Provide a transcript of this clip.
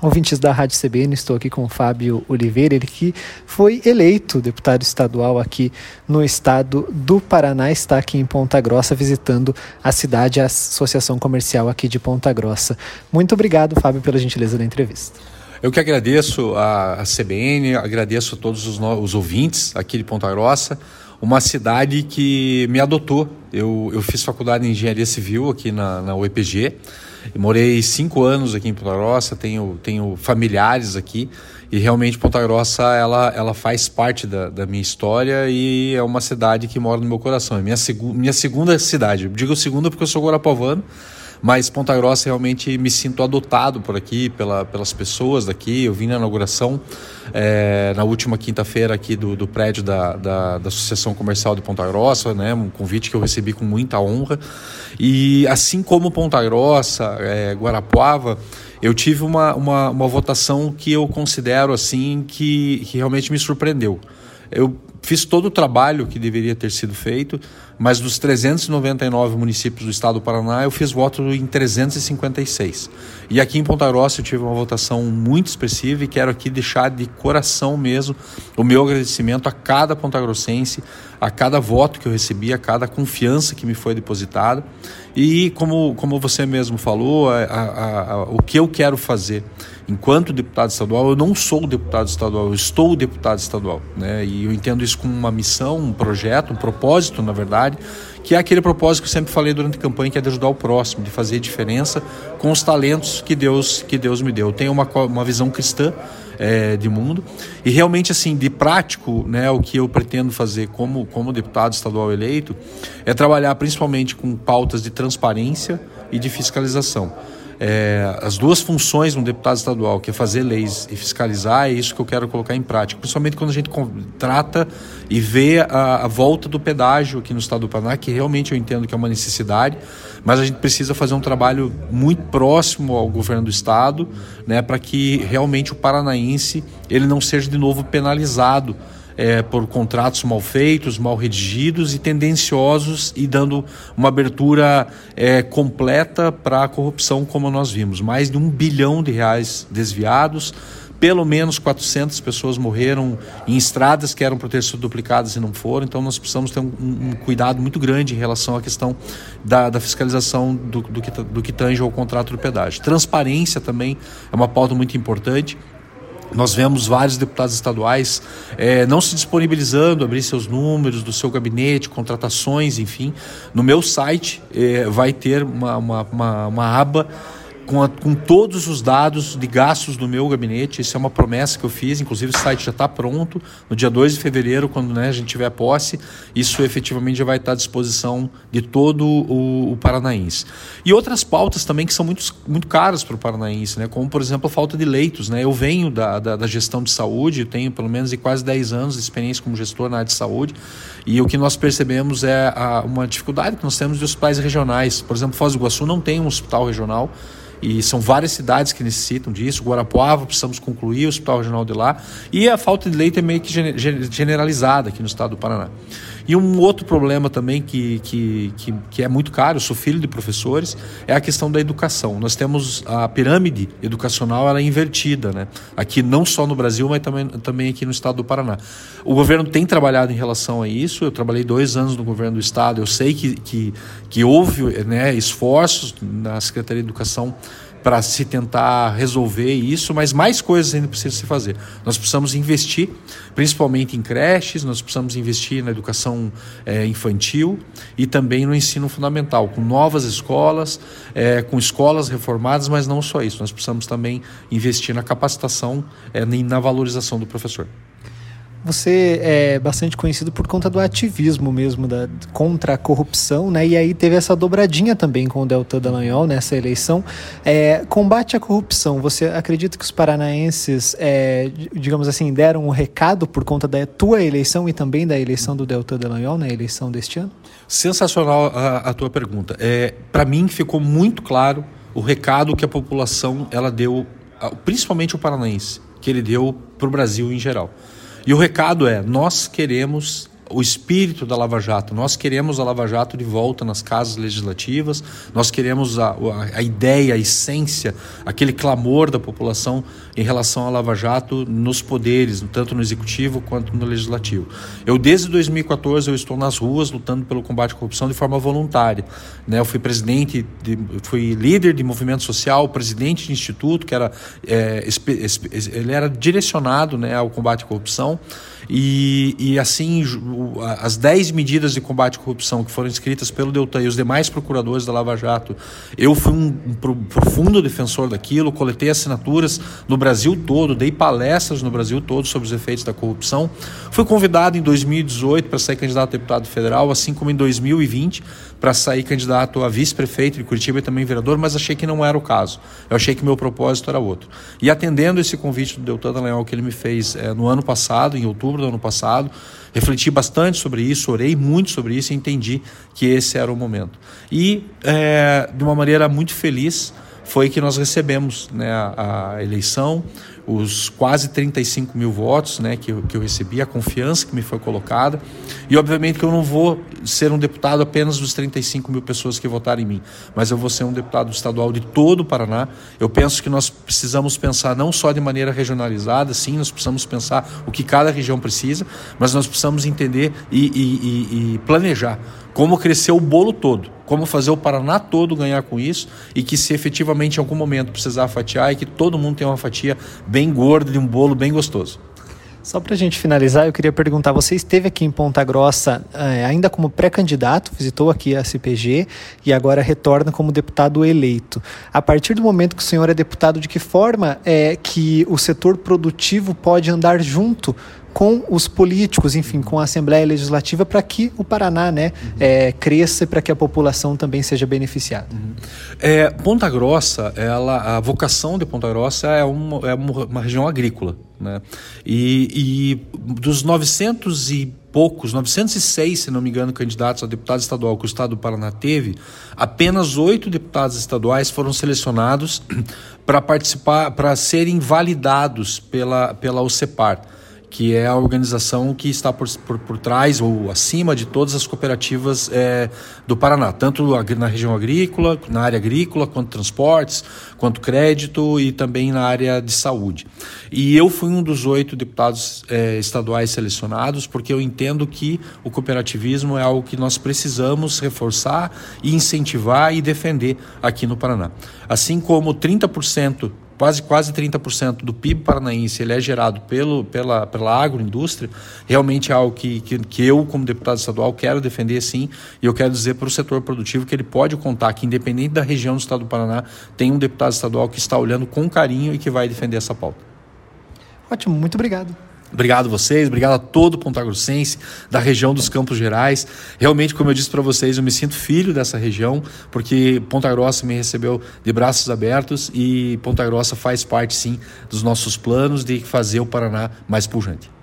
Ouvintes da Rádio CBN, estou aqui com o Fábio Oliveira, ele que foi eleito deputado estadual aqui no estado do Paraná, está aqui em Ponta Grossa visitando a cidade, a Associação Comercial aqui de Ponta Grossa. Muito obrigado, Fábio, pela gentileza da entrevista. Eu que agradeço a, CBN, agradeço a todos os, os ouvintes aqui de Ponta Grossa, uma cidade que me adotou. Eu, eu fiz faculdade de Engenharia Civil aqui na, na UEPG, morei cinco anos aqui em Ponta Grossa, tenho, tenho familiares aqui e realmente Ponta Grossa ela, ela faz parte da, da minha história e é uma cidade que mora no meu coração. É minha, segu, minha segunda cidade. Eu digo segunda porque eu sou guarapovano, mas Ponta Grossa realmente me sinto adotado por aqui, pela, pelas pessoas daqui. Eu vim na inauguração é, na última quinta-feira aqui do, do prédio da, da, da, Associação Comercial de Ponta Grossa, né, um convite que eu recebi com muita honra. E assim como Ponta Grossa, é, Guarapuava, eu tive uma, uma, uma votação que eu considero assim que, que realmente me surpreendeu. Eu fiz todo o trabalho que deveria ter sido feito, mas dos 399 municípios do estado do Paraná, eu fiz voto em 356. E aqui em Ponta Grossa eu tive uma votação muito expressiva e quero aqui deixar de coração mesmo o meu agradecimento a cada pontagrossense, a cada voto que eu recebi, a cada confiança que me foi depositada. E como, como você mesmo falou, a, a, a, o que eu quero fazer enquanto deputado estadual, eu não sou deputado estadual, eu estou deputado estadual. Né? E eu entendo isso como uma missão, um projeto, um propósito, na verdade, que é aquele propósito que eu sempre falei durante a campanha, que é de ajudar o próximo, de fazer diferença com os talentos que Deus, que Deus me deu. Eu tenho uma, uma visão cristã é, de mundo. E realmente, assim, de prático, né, o que eu pretendo fazer como, como deputado estadual eleito é trabalhar principalmente com pautas de transparência e de fiscalização. É, as duas funções de um deputado estadual, que é fazer leis e fiscalizar, é isso que eu quero colocar em prática. Principalmente quando a gente trata e vê a, a, volta do pedágio aqui no estado do Paraná, que realmente eu entendo que é uma necessidade, mas a gente precisa fazer um trabalho muito próximo ao governo do estado, né, para que realmente o paranaense ele não seja de novo penalizado é, por contratos mal feitos, mal redigidos e tendenciosos e dando uma abertura é, completa para a corrupção, como nós vimos. Mais de um bilhão de reais desviados, pelo menos 400 pessoas morreram em estradas que eram para ter sido duplicadas e não foram, então nós precisamos ter um, um cuidado muito grande em relação à questão da, da fiscalização do, do, que, do que tange ao contrato do pedágio. Transparência também é uma pauta muito importante. Nós vemos vários deputados estaduais é, não se disponibilizando, abrir seus números do seu gabinete, contratações, enfim. No meu site é, vai ter uma, uma, uma, uma aba com, a, com todos os dados de gastos do meu gabinete. Isso é uma promessa que eu fiz, inclusive o site já está pronto. No dia 2 de fevereiro, quando né, a gente tiver posse, isso efetivamente já vai estar à disposição de todo o, o paranaense. E outras pautas também que são muito, muito caras para o paranaense, né, como por exemplo a falta de leitos. Né? Eu venho da, da, da gestão de saúde, tenho pelo menos quase 10 anos de experiência como gestor na área de saúde, e o que nós percebemos é a, uma dificuldade que nós temos de hospitais regionais. Por exemplo, Foz do Iguaçu não tem um hospital regional e são várias cidades que necessitam disso. Guarapuava, precisamos concluir o Hospital Regional de lá. E a falta de leite é meio que generalizada aqui no estado do Paraná. E um outro problema também que, que, que, que, é muito caro, eu sou filho de professores, é a questão da educação. Nós temos a pirâmide educacional ela é invertida, né? aqui não só no Brasil, mas também, também aqui no estado do Paraná. O governo tem trabalhado em relação a isso, eu trabalhei dois anos no governo do estado, eu sei que, que, que houve né, esforços na Secretaria de Educação para se tentar resolver isso, mas mais coisas ainda precisam se fazer. Nós precisamos investir, principalmente em creches, nós precisamos investir na educação é, infantil e também no ensino fundamental, com novas escolas, é, com escolas reformadas, mas não só isso, nós precisamos também investir na capacitação é, e na valorização do professor. Você é bastante conhecido por conta do ativismo mesmo da, contra a corrupção, né? E aí teve essa dobradinha também com o Deltan Dallagnol nessa eleição. É, combate à corrupção, você acredita que os paranaenses, é, digamos assim, deram o um recado por conta da tua eleição e também da eleição do Deltan Dallagnol na eleição deste ano? Sensacional a, a tua pergunta. É, Para mim ficou muito claro o recado que a população ela deu, principalmente o paranaense, que ele deu para o Brasil em geral. E o recado é: nós queremos o espírito da Lava Jato. Nós queremos a Lava Jato de volta nas casas legislativas, nós queremos a, a, ideia, a essência, aquele clamor da população em relação à Lava Jato nos poderes, tanto no executivo quanto no legislativo. Eu desde 2014 eu estou nas ruas lutando pelo combate à corrupção de forma voluntária. Né? Eu fui presidente, de, fui líder de movimento social, presidente de instituto que era é, ele era direcionado né, ao combate à corrupção. E, e assim, as 10 medidas de combate à corrupção que foram escritas pelo Deltan e os demais procuradores da Lava Jato, eu fui um, profundo defensor daquilo, coletei assinaturas no Brasil todo, dei palestras no Brasil todo sobre os efeitos da corrupção. Fui convidado em 2018 para sair candidato a deputado federal, assim como em 2020 para sair candidato a vice-prefeito de Curitiba e também vereador, mas achei que não era o caso. Eu achei que meu propósito era outro. E atendendo esse convite do Deltan Dallagnol que ele me fez é, no ano passado, em outubro do ano passado, refleti bastante sobre isso, orei muito sobre isso e entendi que esse era o momento. E, é, de uma maneira muito feliz, foi que nós recebemos né, a, a eleição, os quase 35 mil votos né, que, eu, que eu recebi, a confiança que me foi colocada. E obviamente que eu não vou ser um deputado apenas dos 35 mil pessoas que votaram em mim, mas eu vou ser um deputado estadual de todo o Paraná. Eu penso que nós precisamos pensar não só de maneira regionalizada, sim, nós precisamos pensar o que cada região precisa, mas nós precisamos entender e, e, e, e planejar como crescer o bolo todo, como fazer o Paraná todo ganhar com isso e que se efetivamente em algum momento precisar fatiar e que todo mundo tenha uma fatia bem gorda de um bolo bem gostoso. Só para a gente finalizar, eu queria perguntar: você esteve aqui em Ponta Grossa eh, ainda como pré-candidato, visitou aqui a CPG e agora retorna como deputado eleito. A partir do momento que o senhor é deputado, de que forma é que o setor produtivo pode andar junto com os políticos, enfim, com a Assembleia Legislativa, para que o Paraná né, uhum. é, cresça e para que a população também seja beneficiada. Uhum. É, Ponta Grossa, ela, a vocação de Ponta Grossa é uma, é uma região agrícola. Né? E, e dos 900 e poucos, 906, se não me engano, candidatos a deputado estadual que o Estado do Paraná teve, apenas oito deputados estaduais foram selecionados para participar, para serem validados pela, pela OCEPAR que é a organização que está por, por, por trás ou acima de todas as cooperativas é, do Paraná, tanto na região agrícola, na área agrícola, quanto transportes, quanto crédito e também na área de saúde. E eu fui um dos oito deputados é, estaduais selecionados, porque eu entendo que o cooperativismo é algo que nós precisamos reforçar e incentivar e defender aqui no Paraná. Assim como 30% quase quase 30% do PIB paranaense ele é gerado pelo, pela, pela agroindústria, realmente é algo que, que, que eu, como deputado estadual, quero defender sim, e eu quero dizer para o setor produtivo que ele pode contar que, independente da região do estado do Paraná, tem um deputado estadual que está olhando com carinho e que vai defender essa pauta. Ótimo, muito obrigado. Obrigado a vocês, obrigado a todo o Ponta Grossense, da região dos Campos Gerais. Realmente, como eu disse para vocês, eu me sinto filho dessa região, porque Ponta Grossa me recebeu de braços abertos e Ponta Grossa faz parte, sim, dos nossos planos de fazer o Paraná mais pujante.